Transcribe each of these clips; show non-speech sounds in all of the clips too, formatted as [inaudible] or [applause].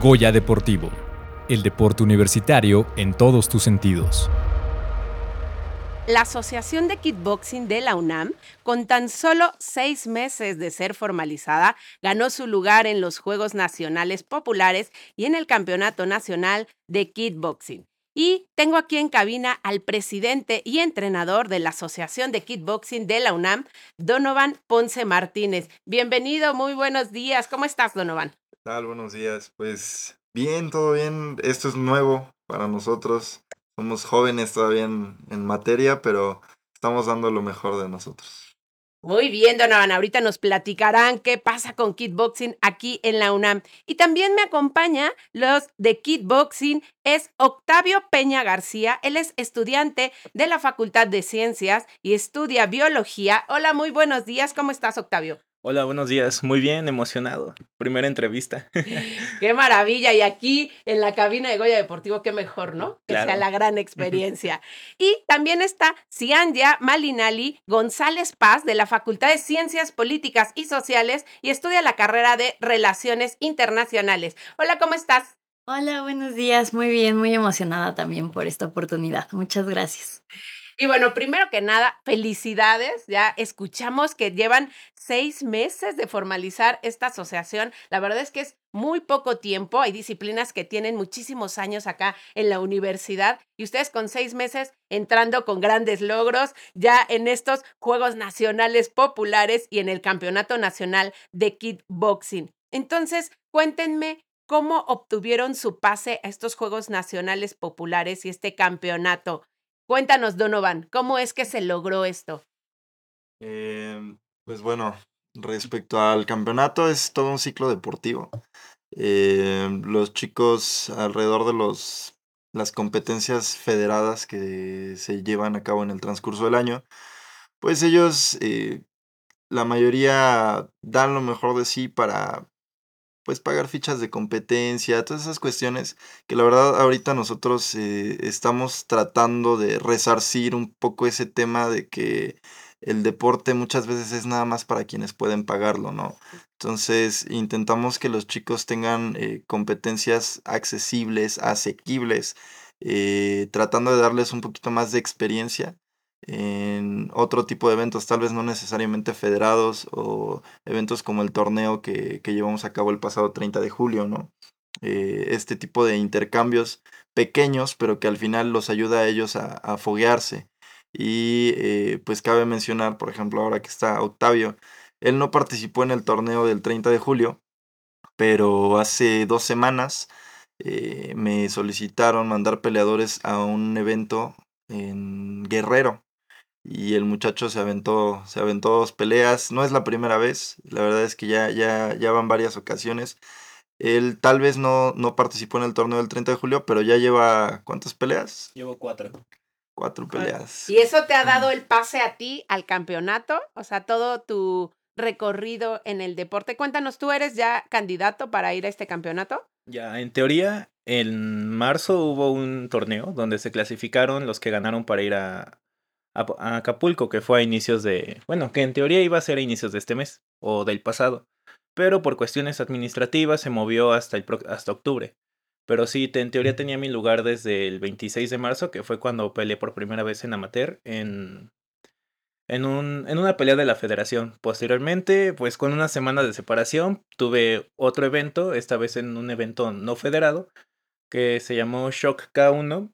Goya Deportivo, el deporte universitario en todos tus sentidos. La Asociación de Kickboxing de la UNAM, con tan solo seis meses de ser formalizada, ganó su lugar en los Juegos Nacionales Populares y en el Campeonato Nacional de Kickboxing. Y tengo aquí en cabina al presidente y entrenador de la Asociación de Kickboxing de la UNAM, Donovan Ponce Martínez. Bienvenido, muy buenos días. ¿Cómo estás, Donovan? ¿Qué tal? Buenos días. Pues bien, todo bien. Esto es nuevo para nosotros. Somos jóvenes todavía en, materia, pero estamos dando lo mejor de nosotros. Muy bien, Donovan. Ahorita nos platicarán qué pasa con kickboxing aquí en la UNAM. Y también me acompaña los de kickboxing. Es Octavio Peña García. Él es estudiante de la Facultad de Ciencias y estudia biología. Hola, muy buenos días. ¿Cómo estás, Octavio? Hola, buenos días. Muy bien, emocionado. Primera entrevista. [laughs] qué maravilla. Y aquí en la cabina de Goya Deportivo, qué mejor, ¿no? Que sea la gran experiencia. [laughs] y también está Cianya Malinali González Paz de la Facultad de Ciencias Políticas y Sociales y estudia la carrera de Relaciones Internacionales. Hola, ¿cómo estás? Hola, buenos días. Muy bien, muy emocionada también por esta oportunidad. Muchas gracias. Y bueno, primero que nada, felicidades. Ya escuchamos que llevan seis meses de formalizar esta asociación. La verdad es que es muy poco tiempo. Hay disciplinas que tienen muchísimos años acá en la universidad y ustedes con seis meses entrando con grandes logros ya en estos Juegos Nacionales Populares y en el Campeonato Nacional de Kickboxing. Entonces, cuéntenme cómo obtuvieron su pase a estos Juegos Nacionales Populares y este campeonato. Cuéntanos, Donovan, ¿cómo es que se logró esto? Em, pues bueno, respecto al campeonato, es todo un ciclo deportivo. Em, los chicos alrededor de los las competencias federadas que se llevan a cabo en el transcurso del año, pues ellos, eh, la mayoría dan lo mejor de sí para pues pagar fichas de competencia, todas esas cuestiones que la verdad ahorita nosotros eh, estamos tratando de resarcir un poco ese tema de que el deporte muchas veces es nada más para quienes pueden pagarlo, ¿no? Entonces intentamos que los chicos tengan eh, competencias accesibles, asequibles, eh, tratando de darles un poquito más de experiencia en otro tipo de eventos, tal vez no necesariamente federados o eventos como el torneo que, llevamos a cabo el pasado 30 de julio, ¿no? Eh, este tipo de intercambios pequeños, pero que al final los ayuda a ellos a, foguearse. Y eh, pues cabe mencionar, por ejemplo, ahora que está Octavio, él no participó en el torneo del 30 de julio, pero hace dos semanas eh, me solicitaron mandar peleadores a un evento en Guerrero y el muchacho se aventó, se aventó dos peleas. No es la primera vez, la verdad es que ya, ya, ya van varias ocasiones. Él tal vez no, no participó en el torneo del 30 de julio, pero ya lleva ¿cuántas peleas? Llevo cuatro. Cuatro peleas. ¿Y eso te ha dado el pase a ti al campeonato? O sea, todo tu recorrido en el deporte. Cuéntanos, ¿tú eres ya candidato para ir a este campeonato? Ya, en teoría, en marzo hubo un torneo donde se clasificaron los que ganaron para ir a, a, Acapulco, que fue a inicios de, bueno, que en teoría iba a ser a inicios de este mes o del pasado, pero por cuestiones administrativas se movió hasta, el, hasta octubre. Pero sí, en teoría tenía mi lugar desde el 26 de marzo, que fue cuando peleé por primera vez en amateur en, en, un, en una pelea de la federación. Posteriormente, pues con una semana de separación, tuve otro evento, esta vez en un evento no federado, que se llamó Shock K1,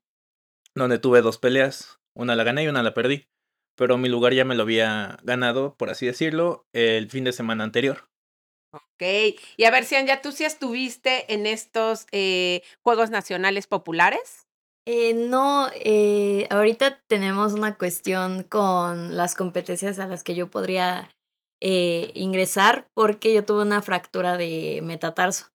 donde tuve dos peleas. Una la gané y una la perdí. Pero mi lugar ya me lo había ganado, por así decirlo, el fin de semana anterior. Ok. Y a ver, Sian, ¿ya tú sí estuviste en estos eh, Juegos Nacionales Populares? Eh, no, eh, ahorita tenemos una cuestión con las competencias a las que yo podría ingresar porque yo tuve una fractura de metatarso.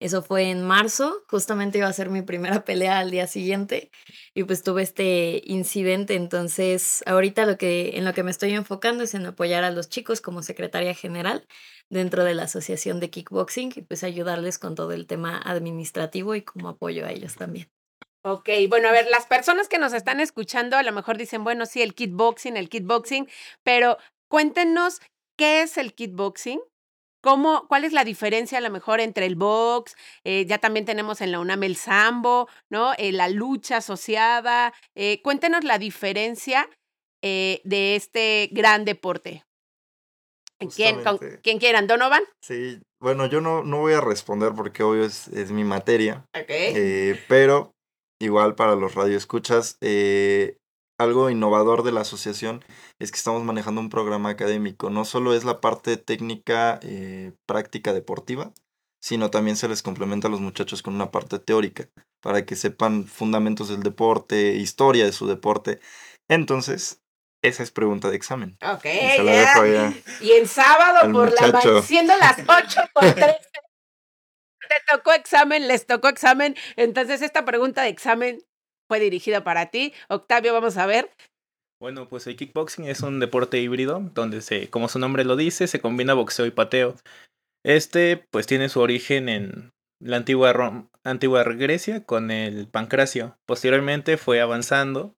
Eso fue en marzo, justamente iba a ser mi primera [laughs] pelea al día siguiente y pues tuve este incidente, entonces ahorita lo que en lo que me estoy enfocando es en apoyar a los chicos como secretaria general dentro de la Asociación de Kickboxing y pues ayudarles con todo el tema administrativo y como apoyo a ellos también. Ok, bueno, a ver, las personas que nos están escuchando a lo mejor dicen, bueno, sí, el kickboxing, el kickboxing, pero cuéntenos qué es el kickboxing ¿Cómo, ¿Cuál es la diferencia a lo mejor entre el box? eh, ya también tenemos en la UNAM el sambo, ¿no? Eh, la lucha asociada. Eh, cuéntenos la diferencia eh, de este gran deporte. ¿Quién, con-. ¿Quién quieran? ¿Donovan? Sí, bueno, yo no, no voy a responder porque obvio es, es mi materia, Ok. eh, pero igual para los radioescuchas, eh, algo innovador de la asociación es que estamos manejando un programa académico. No solo es la parte técnica, eh, práctica deportiva, sino también se les complementa a los muchachos con una parte teórica, para que sepan fundamentos del deporte, historia de su deporte. Entonces, esa es pregunta de examen. Ok, Y la ya. Y el sábado por la muchacho. ma- siendo las 8 con 13. Te tocó examen, les tocó examen. Entonces, esta pregunta de examen fue dirigida para ti. Octavio, vamos a ver. Bueno, pues el kickboxing es un deporte híbrido donde se, como su nombre lo dice, se combina boxeo y pateo. Este pues tiene su origen en la antigua, Rom- antigua Grecia con el pancracio. Posteriormente fue avanzando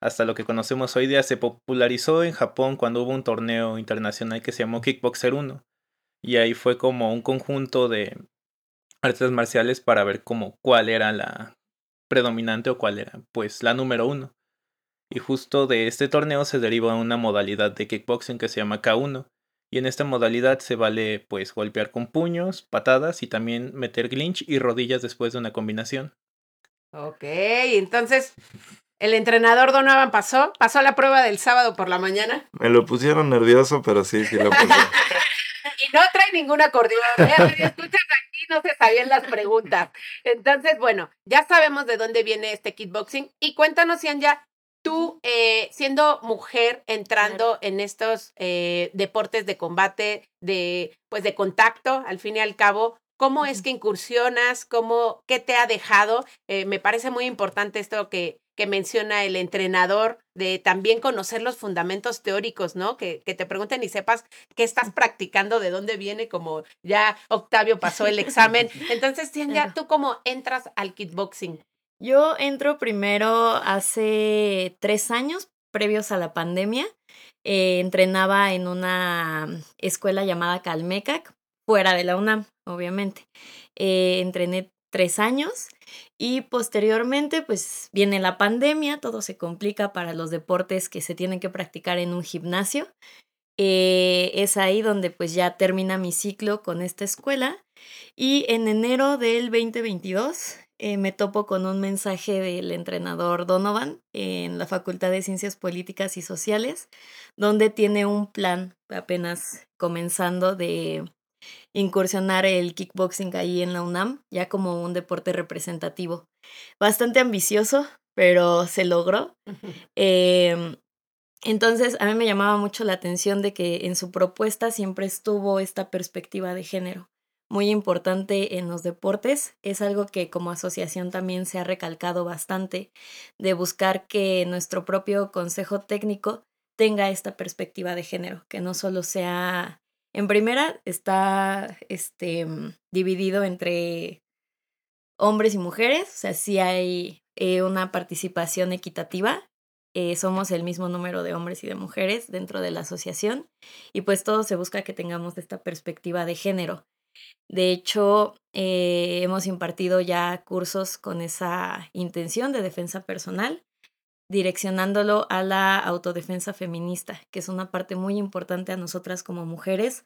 hasta lo que conocemos hoy día. Se popularizó en Japón cuando hubo un torneo internacional que se llamó Kickboxer 1. Y ahí fue como un conjunto de artes marciales para ver como cuál era la predominante o cuál era pues la número uno. Y justo de este torneo se deriva una modalidad de kickboxing que se llama K1. Y en esta modalidad se vale pues golpear con puños, patadas y también meter clinch y rodillas después de una combinación. Ok, entonces, el entrenador Donovan pasó, pasó la prueba del sábado por la mañana Me lo pusieron nervioso, pero sí, sí lo puse. [laughs] y no trae ningún acordeón. ¿eh? Escuchas no se sabían las preguntas. Entonces, bueno, ya sabemos de dónde viene este kickboxing. Y cuéntanos, ya tú, eh, siendo mujer, entrando en estos eh, deportes de combate, de, pues, de contacto, al fin y al cabo, ¿cómo es que incursionas? ¿Cómo, ¿Qué te ha dejado? Eh, me parece muy importante esto que, que menciona el entrenador, de también conocer los fundamentos teóricos, ¿no? Que, que te pregunten y sepas qué estás practicando, de dónde viene, como ya Octavio pasó el examen. [laughs] Entonces, Tian, ya Claro. tú cómo entras al kickboxing. Yo entro primero hace tres años, previos a la pandemia. Eh, entrenaba en una escuela llamada Calmecac, fuera de la UNAM, obviamente. Eh, entrené tres años y posteriormente pues viene la pandemia, todo se complica para los deportes que se tienen que practicar en un gimnasio. Eh, es ahí donde pues ya termina mi ciclo con esta escuela y en enero del 2022 eh, me topo con un mensaje del entrenador Donovan en la Facultad de Ciencias Políticas y Sociales, donde tiene un plan apenas comenzando de incursionar el kickboxing ahí en la UNAM, ya como un deporte representativo. Bastante ambicioso, pero se logró. Em, entonces, a mí me llamaba mucho la atención de que en su propuesta siempre estuvo esta perspectiva de género muy importante en los deportes. Es algo que como asociación también se ha recalcado bastante de buscar que nuestro propio consejo técnico tenga esta perspectiva de género, que no solo sea, en primera, está este, mm, dividido entre hombres y mujeres, o sea, sí hay eh, una participación equitativa. eh, somos el mismo número de hombres y de mujeres dentro de la asociación y pues todo se busca que tengamos esta perspectiva de género. De hecho, eh, hemos impartido ya cursos con esa intención de defensa personal, direccionándolo a la autodefensa feminista, que es una parte muy importante a nosotras como mujeres,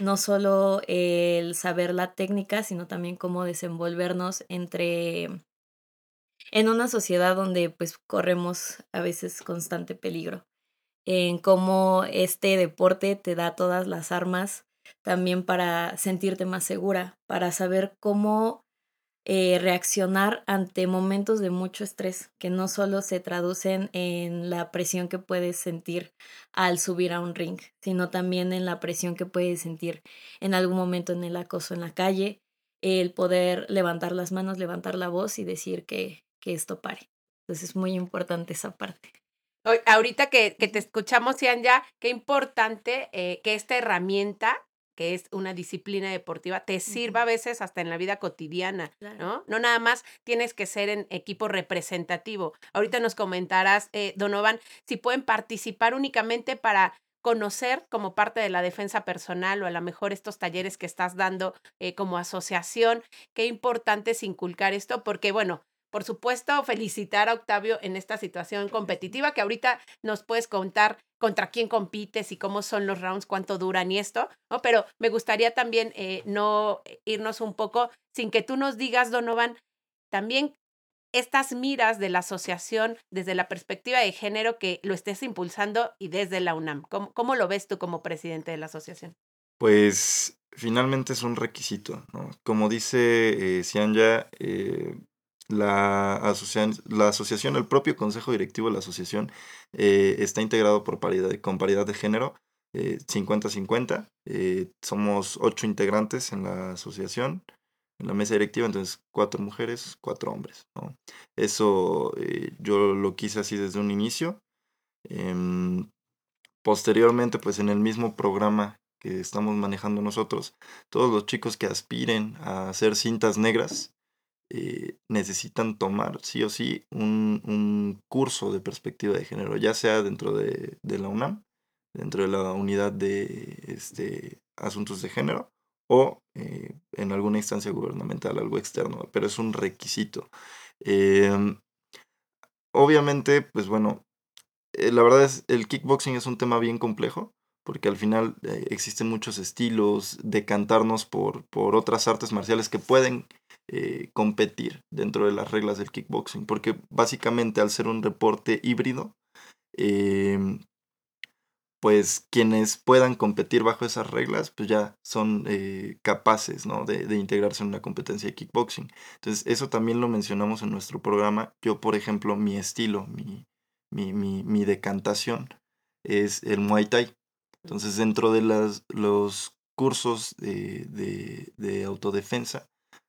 no solo el saber la técnica, sino también cómo desenvolvernos entre en una sociedad donde pues corremos a veces constante peligro, en cómo este deporte te da todas las armas también para sentirte más segura, para saber cómo eh, reaccionar ante momentos de mucho estrés, que no solo se traducen en la presión que puedes sentir al subir a un ring, sino también en la presión que puedes sentir en algún momento en el acoso en la calle, el poder levantar las manos, levantar la voz y decir que, que esto pare. Entonces es muy importante esa parte. Ahorita que, que te escuchamos, Ian, ya, qué importante eh, que esta herramienta, que es una disciplina deportiva, te sirva a veces hasta en la vida cotidiana, Claro. ¿no? No nada más tienes que ser en equipo representativo. Ahorita nos comentarás, eh, Donovan, si pueden participar únicamente para conocer como parte de la defensa personal o a lo mejor estos talleres que estás dando eh, como asociación. Qué importante es inculcar esto porque, bueno, por supuesto, felicitar a Octavio en esta situación competitiva que ahorita nos puedes contar contra quién compites y cómo son los rounds, cuánto duran y esto, ¿no? Pero me gustaría también eh, no irnos un poco sin que tú nos digas, Donovan, también estas miras de la asociación desde la perspectiva de género que lo estés impulsando y desde la UNAM. ¿Cómo, lo ves tú como presidente de la asociación? Pues finalmente es un requisito, ¿no? Como dice eh, Cianya, eh, la, asociación, la asociación, el propio consejo directivo de la asociación eh, está integrado por paridad, con paridad de género 50-50. somos ocho integrantes en la asociación en la mesa directiva, entonces cuatro mujeres, cuatro hombres. Eso eh, yo lo quise así desde un inicio. Em, posteriormente, pues en el mismo programa que estamos manejando nosotros, todos los chicos que aspiren a hacer cintas negras eh, necesitan tomar sí o sí un, un, curso de perspectiva de género, ya sea dentro de, de la UNAM, dentro de la unidad de este, asuntos de género, o eh, en alguna instancia gubernamental, algo externo, pero es un requisito. Em, obviamente, pues bueno, eh, la verdad es, el kickboxing es un tema bien complejo, porque al final existen muchos estilos, de cantarnos por, por otras artes marciales que pueden competir dentro de las reglas del kickboxing, porque básicamente al ser un deporte híbrido, em, pues quienes puedan competir bajo esas reglas, pues ya son eh, capaces, ¿no? De, integrarse en una competencia de kickboxing. Entonces, eso también lo mencionamos en nuestro programa. Yo, por ejemplo, mi estilo, mi, mi, mi, decantación es el Muay Thai. Entonces, dentro de las, los cursos de, de, autodefensa,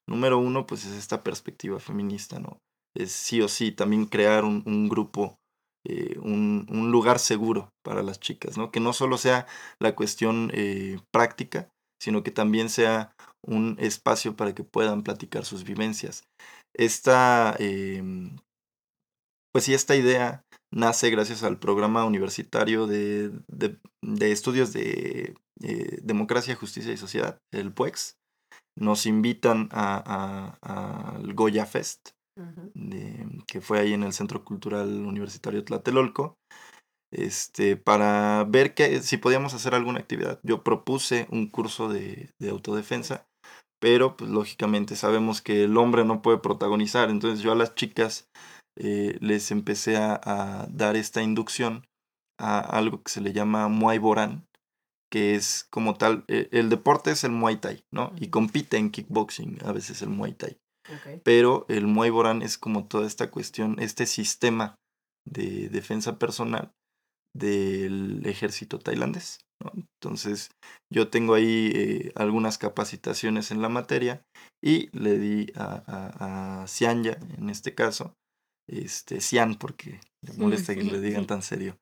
número uno, pues es esta perspectiva feminista, ¿no? Es sí o sí también crear un, un grupo eh, un, lugar seguro para las chicas, ¿no? Que no solo sea la cuestión eh, práctica, sino que también sea un espacio para que puedan platicar sus vivencias. Esta, em, pues sí, esta idea nace gracias al programa universitario de, estudios de eh, democracia, justicia y sociedad, el PUEX. Nos invitan al Goya Fest, que fue ahí en el Centro Cultural Universitario Tlatelolco, este, para ver que, si podíamos hacer alguna actividad. Yo propuse un curso de, autodefensa, pero pues lógicamente sabemos que el hombre no puede protagonizar, entonces yo a las chicas eh, les empecé a, dar esta inducción a algo que se le llama Muay Boran, que es como tal, eh, el deporte es el Muay Thai, ¿no? Y compite en kickboxing a veces el Muay Thai. Pero el Muay Boran es como toda esta cuestión, este sistema de defensa personal del ejército tailandés. Entonces yo tengo ahí eh, algunas capacitaciones en la materia y le di a, a, a en este caso, este, Cian, porque le molesta que le digan tan serio.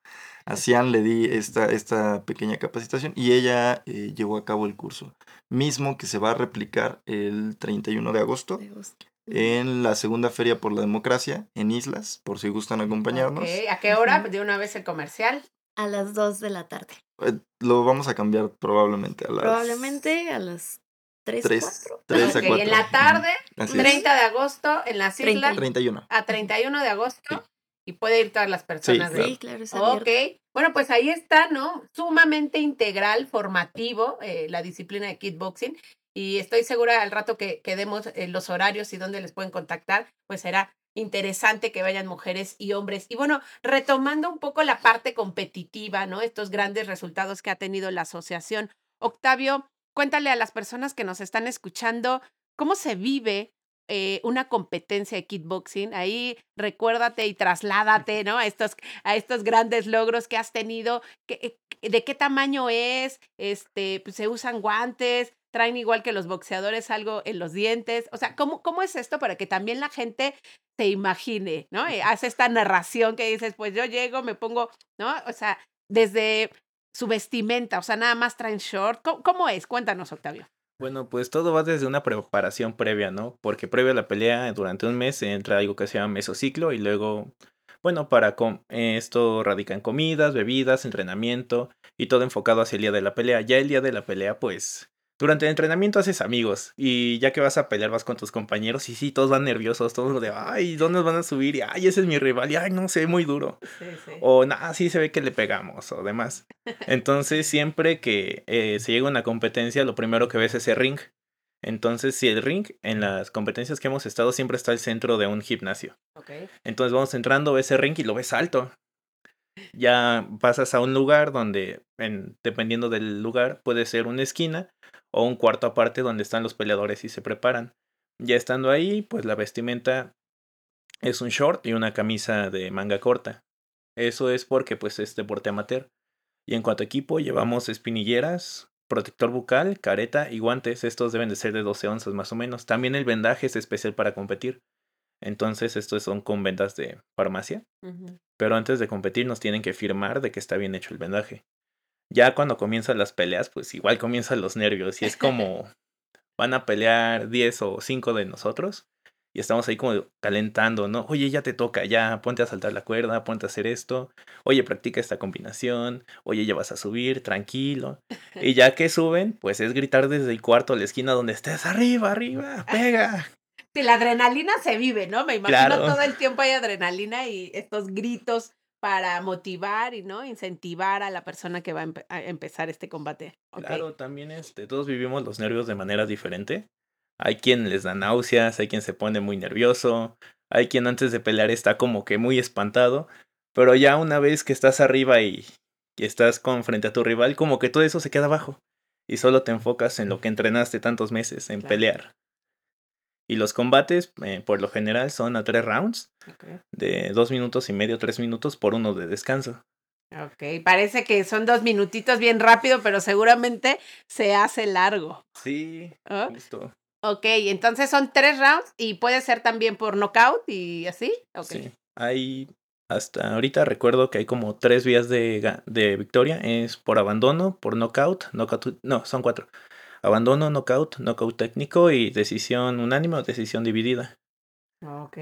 A Cian le di esta, esta pequeña capacitación y ella eh, llevó a cabo el curso, mismo que se va a replicar el 31 de agosto en la segunda feria por la democracia en Islas, por si gustan acompañarnos. ¿A qué hora? De una vez el comercial. A las 2 de la tarde. Eh, lo vamos a cambiar probablemente a las... Probablemente a las 3, 3 3 a 4. En la tarde, 30 de agosto, en las islas. 31. A 31 de agosto. Y puede ir todas las personas. Sí, claro. ok. Bueno, pues ahí está, ¿no? Sumamente integral, formativo, eh, la disciplina de kickboxing. Y estoy segura al rato que, que demos eh, los horarios y dónde les pueden contactar, pues será interesante que vayan mujeres y hombres. Y bueno, retomando un poco la parte competitiva, ¿no? Estos grandes resultados que ha tenido la asociación. Octavio, cuéntale a las personas que nos están escuchando cómo se vive eh, una competencia de kickboxing. Ahí recuérdate y trasládate, ¿no? A estos, a estos grandes logros que has tenido. Eh, ¿De qué tamaño es? Este, pues, se usan guantes, traen igual que los boxeadores algo en los dientes. O sea, ¿cómo, cómo es esto para que también la gente se imagine, ¿no? Eh, hace esta narración que dices, pues yo llego, me pongo, ¿no? O sea, desde su vestimenta, o sea, nada más traen short. ¿Cómo, es? Cuéntanos, Octavio. Bueno, pues todo va desde una preparación previa, ¿no? Porque previo a la pelea, durante un mes, entra algo que se llama mesociclo y luego bueno, para com- esto radica en comidas, bebidas, entrenamiento y todo enfocado hacia el día de la pelea. Ya el día de la pelea, pues, durante el entrenamiento haces amigos y ya que vas a pelear vas con tus compañeros y sí, todos van nerviosos, todos de, ay, ¿dónde nos van a subir? Y, ay, ese es mi rival y, ay, no sé, muy duro. Sí, sí. O nada, sí se ve que le pegamos o demás. Entonces, siempre que eh, se llega a una competencia, lo primero que ves es el ring. Entonces, si el ring en las competencias que hemos estado siempre está al centro de un gimnasio. Entonces vamos entrando, ves el ring y lo ves alto. Ya pasas a un lugar donde, en- dependiendo del lugar, puede ser una esquina o un cuarto aparte donde están los peleadores y se preparan. Ya estando ahí, pues la vestimenta es un short y una camisa de manga corta. Eso es porque pues es deporte amateur. Y en cuanto a equipo, llevamos espinilleras, protector bucal, careta y guantes. Estos deben de ser de 12 onzas más o menos. También el vendaje es especial para competir. Entonces estos son con vendas de farmacia. Pero antes de competir nos tienen que firmar de que está bien hecho el vendaje. Ya cuando comienzan las peleas, pues igual comienzan los nervios. Y es como van a pelear 10 o 5 de nosotros. Y estamos ahí como calentando, ¿no? Oye, ya te toca, ya, ponte a saltar la cuerda, ponte a hacer esto. Oye, practica esta combinación. Oye, ya vas a subir, tranquilo. Y [laughs] ya que suben, pues es gritar desde el cuarto a la esquina donde estés, arriba, arriba, pega. Sí, la adrenalina se vive, ¿no? Me imagino Claro. todo el tiempo hay adrenalina y estos gritos para motivar y no incentivar a la persona que va a, empe- a empezar este combate. Claro, también este, todos vivimos los nervios de manera diferente. Hay quien les da náuseas, hay quien se pone muy nervioso, hay quien antes de pelear está como que muy espantado, pero ya una vez que estás arriba y, y estás con frente a tu rival, como que todo eso se queda abajo y solo te enfocas en lo que entrenaste tantos meses, en Claro. pelear. Y los combates, eh, por lo general, son a tres rounds, Ok. de dos minutos y medio, tres minutos por uno de descanso. Ok, parece que son dos minutitos bien rápido, pero seguramente se hace largo. Sí, ¿ah? justo. Ok, entonces son tres rounds y puede ser también por knockout y así. Ok. Sí. Hay, hasta ahorita recuerdo que hay como tres vías de, de victoria. Es por abandono, por knockout, knockout, no, son cuatro. Abandono, knockout, knockout técnico y decisión unánime o decisión dividida. Ok.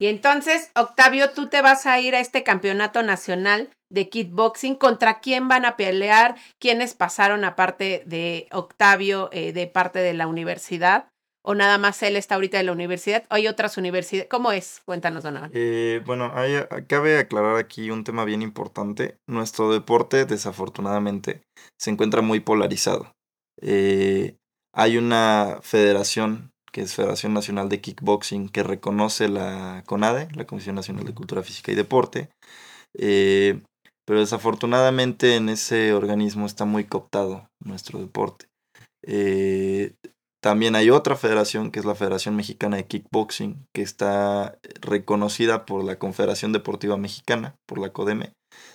Y entonces, Octavio, tú te vas a ir a este campeonato nacional de kickboxing. ¿Contra quién van a pelear? ¿Quiénes pasaron aparte de Octavio eh, de parte de la universidad? ¿O nada más él está ahorita de la universidad? ¿O hay otras universidades? ¿Cómo es? Cuéntanos, Donovan. Eh, bueno, hay, cabe aclarar aquí un tema bien importante. Nuestro deporte, desafortunadamente, se encuentra muy polarizado. Eh, hay una federación, que es Federación Nacional de Kickboxing, que reconoce la CONADE, la Comisión Nacional de Cultura Física y Deporte. Eh, pero desafortunadamente en ese organismo está muy cooptado nuestro deporte. Eh, también hay otra federación que es la Federación Mexicana de Kickboxing, que está reconocida por la Confederación Deportiva Mexicana, por la CODEME.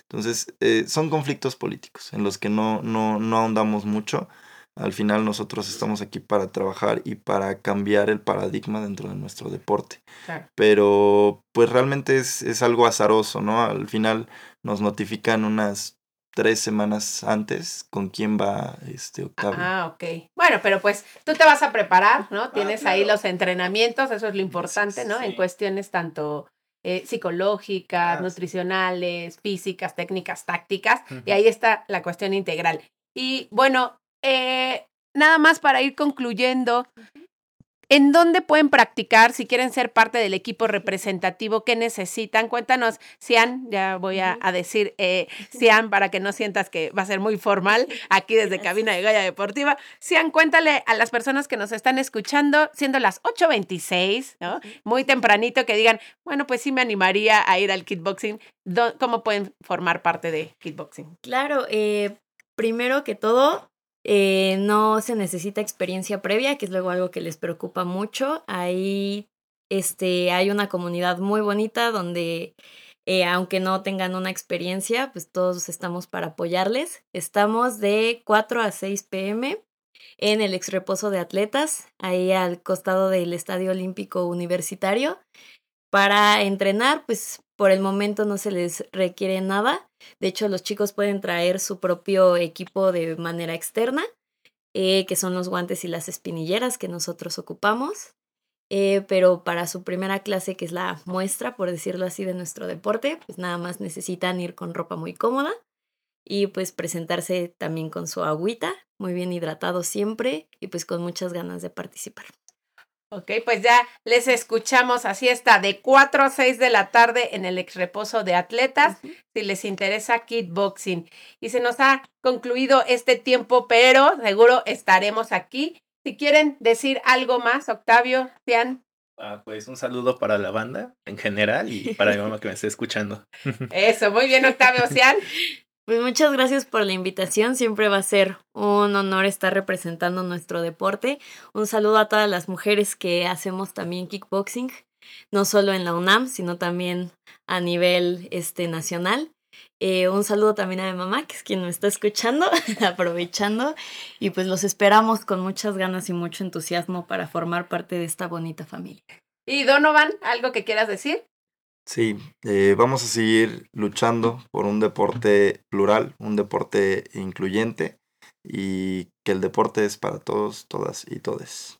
Entonces, eh, son conflictos políticos en los que no, no, no ahondamos mucho. Al final nosotros estamos aquí para trabajar y para cambiar el paradigma dentro de nuestro deporte. Claro. Pero pues realmente es, es algo azaroso, ¿no? Al final nos notifican unas tres semanas antes con quién va este Octavio. Ah, ok. Bueno, pero pues tú te vas a preparar, ¿no? Tienes ahí claro. los entrenamientos, eso es lo importante, ¿no? En cuestiones tanto eh, psicológicas, Ah, sí. nutricionales, físicas, técnicas, tácticas, y ahí está la cuestión integral. Y bueno, eh, nada más para ir concluyendo, ¿en dónde pueden practicar si quieren ser parte del equipo representativo? ¿Qué necesitan? Cuéntanos, Cian, ya voy a, decir eh, [laughs] Cian para que no sientas que va a ser muy formal aquí desde Cabina de Gaya Deportiva. Cian, cuéntale a las personas que nos están escuchando, siendo las 8.26, ¿no? Muy tempranito, que digan, bueno, pues sí me animaría a ir al kickboxing. ¿Cómo pueden formar parte de kickboxing? Claro, eh, primero que todo, eh, no se necesita experiencia previa, que es luego algo que les preocupa mucho. Ahí este, hay una comunidad muy bonita donde, eh, aunque no tengan una experiencia, pues todos estamos para apoyarles. Estamos de 4 a 6 pm en el ex reposo de atletas, ahí al costado del Estadio Olímpico Universitario. Para entrenar, pues por el momento no se les requiere nada. De hecho, los chicos pueden traer su propio equipo de manera externa, eh, que son los guantes y las espinilleras que nosotros ocupamos. eh, pero para su primera clase, que es la muestra, por decirlo así, de nuestro deporte, pues nada más necesitan ir con ropa muy cómoda y pues presentarse también con su agüita, muy bien hidratado siempre y pues con muchas ganas de participar. Ok, pues ya les escuchamos. Así está, de 4 a 6 de la tarde en el ex reposo de atletas, si les interesa kickboxing. Y se nos ha concluido este tiempo, pero seguro estaremos aquí. Si quieren decir algo más, Octavio, Cian. Ah, pues un saludo para la banda en general y para mi mamá que me esté escuchando. [laughs] Eso, muy bien, Octavio, Cian. [laughs] Pues muchas gracias por la invitación. Siempre va a ser un honor estar representando nuestro deporte. Un saludo a todas las mujeres que hacemos también kickboxing, no solo en la UNAM, sino también a nivel este, nacional. Eh, un saludo también a mi mamá, que es quien me está escuchando, [laughs] aprovechando. Y pues los esperamos con muchas ganas y mucho entusiasmo para formar parte de esta bonita familia. Y Donovan, ¿algo que quieras decir? Sí, eh, vamos a seguir luchando por un deporte plural, un deporte incluyente y que el deporte es para todos, todas y todes.